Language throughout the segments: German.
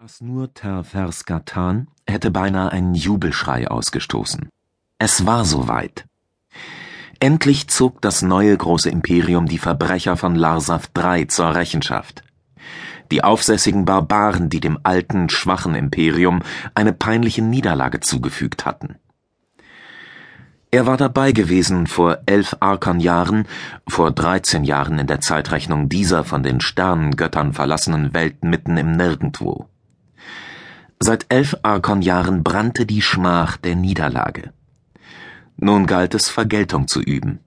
Asnur Terferskatan hätte beinahe einen Jubelschrei ausgestoßen. Es war soweit. Endlich zog das neue große Imperium die Verbrecher von Larsav III zur Rechenschaft. Die aufsässigen Barbaren, die dem alten, schwachen Imperium eine peinliche Niederlage zugefügt hatten. Er war dabei gewesen vor elf Arkonjahren, vor dreizehn Jahren in der Zeitrechnung dieser von den Sternengöttern verlassenen Welt mitten im Nirgendwo. Seit elf Arkonjahren brannte die Schmach der Niederlage. Nun galt es, Vergeltung zu üben.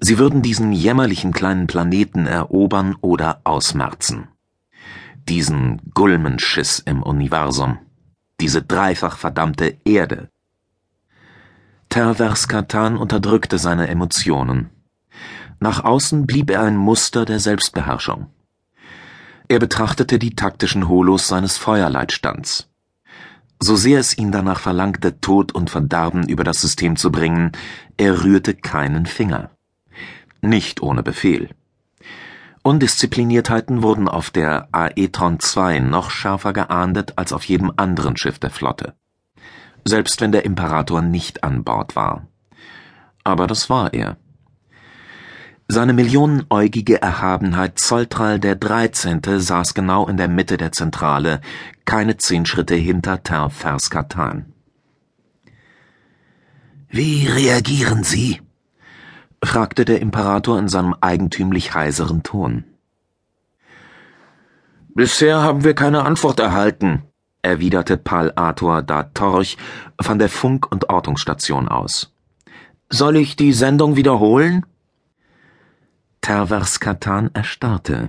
Sie würden diesen jämmerlichen kleinen Planeten erobern oder ausmerzen. Diesen Gulmenschiss im Universum. Diese dreifach verdammte Erde. Terverskatan unterdrückte seine Emotionen. Nach außen blieb er ein Muster der Selbstbeherrschung. Er betrachtete die taktischen Holos seines Feuerleitstands. So sehr es ihn danach verlangte, Tod und Verderben über das System zu bringen, er rührte keinen Finger. Nicht ohne Befehl. Undiszipliniertheiten wurden auf der Aetron II noch schärfer geahndet als auf jedem anderen Schiff der Flotte. Selbst wenn der Imperator nicht an Bord war. Aber das war er. Seine millionenäugige Erhabenheit Zolltral der Dreizehnte saß genau in der Mitte der Zentrale, keine zehn Schritte hinter Terferskatan. Wie reagieren Sie? fragte der Imperator in seinem eigentümlich heiseren Ton. Bisher haben wir keine Antwort erhalten, erwiderte Pal Ator da Torch von der Funk- und Ortungsstation aus. Soll ich die Sendung wiederholen? Terverskatan erstarrte.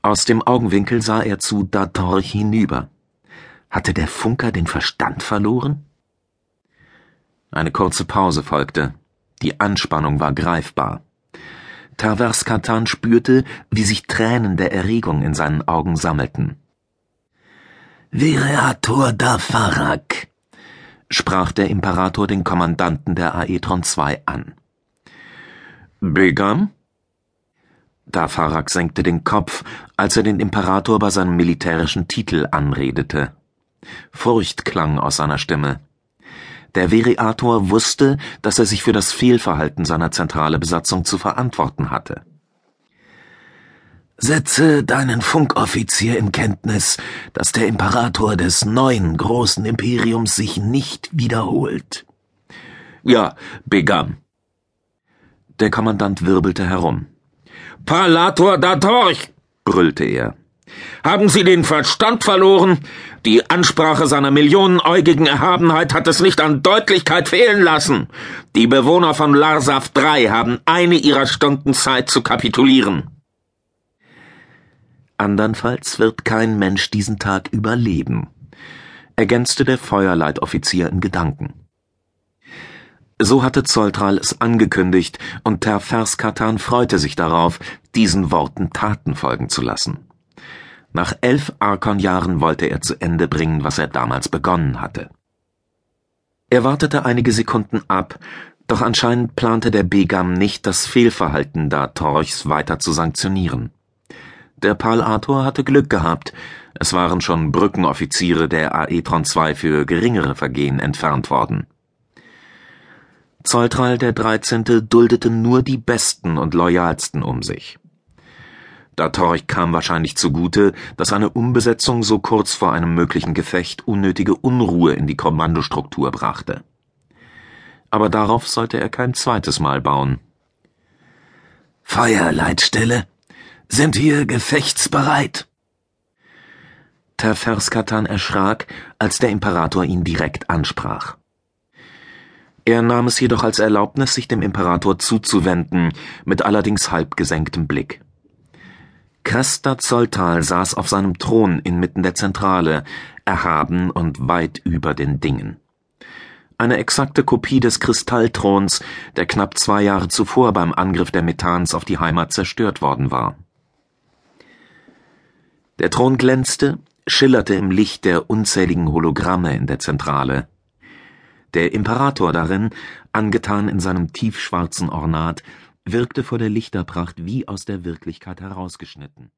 Aus dem Augenwinkel sah er zu Datorch hinüber. Hatte der Funker den Verstand verloren? Eine kurze Pause folgte. Die Anspannung war greifbar. Terverskatan spürte, wie sich Tränen der Erregung in seinen Augen sammelten. Vireator da Farak, sprach der Imperator den Kommandanten der Aetron II an. Begam? Dafarak senkte den Kopf, als er den Imperator bei seinem militärischen Titel anredete. Furcht klang aus seiner Stimme. Der Veriator wusste, dass er sich für das Fehlverhalten seiner zentrale Besatzung zu verantworten hatte. Setze deinen Funkoffizier in Kenntnis, dass der Imperator des neuen großen Imperiums sich nicht wiederholt. Ja, Begam. Der Kommandant wirbelte herum. Palator da Torch, brüllte er. Haben Sie den Verstand verloren? Die Ansprache seiner millionenäugigen Erhabenheit hat es nicht an Deutlichkeit fehlen lassen. Die Bewohner von Larsav III haben eine ihrer Stunden Zeit zu kapitulieren. Andernfalls wird kein Mensch diesen Tag überleben, ergänzte der Feuerleitoffizier in Gedanken. So hatte Zolltral es angekündigt, und Terferskatan freute sich darauf, diesen Worten Taten folgen zu lassen. Nach elf Arkonjahren wollte er zu Ende bringen, was er damals begonnen hatte. Er wartete einige Sekunden ab, doch anscheinend plante der Begam nicht, das Fehlverhalten da Torchs weiter zu sanktionieren. Der Palator hatte Glück gehabt, es waren schon Brückenoffiziere der Aetron II für geringere Vergehen entfernt worden. Zolltral der Dreizehnte duldete nur die Besten und Loyalsten um sich. Datorch kam wahrscheinlich zugute, dass eine Umbesetzung so kurz vor einem möglichen Gefecht unnötige Unruhe in die Kommandostruktur brachte. Aber darauf sollte er kein zweites Mal bauen. Feuerleitstelle, sind wir gefechtsbereit? Terferskatan erschrak, als der Imperator ihn direkt ansprach. Er nahm es jedoch als Erlaubnis, sich dem Imperator zuzuwenden, mit allerdings halb gesenktem Blick. Kresta Zolltal saß auf seinem Thron inmitten der Zentrale, erhaben und weit über den Dingen. Eine exakte Kopie des Kristallthrons, der knapp zwei Jahre zuvor beim Angriff der Methans auf die Heimat zerstört worden war. Der Thron glänzte, schillerte im Licht der unzähligen Hologramme in der Zentrale. Der Imperator darin, angetan in seinem tiefschwarzen Ornat, wirkte vor der Lichterpracht wie aus der Wirklichkeit herausgeschnitten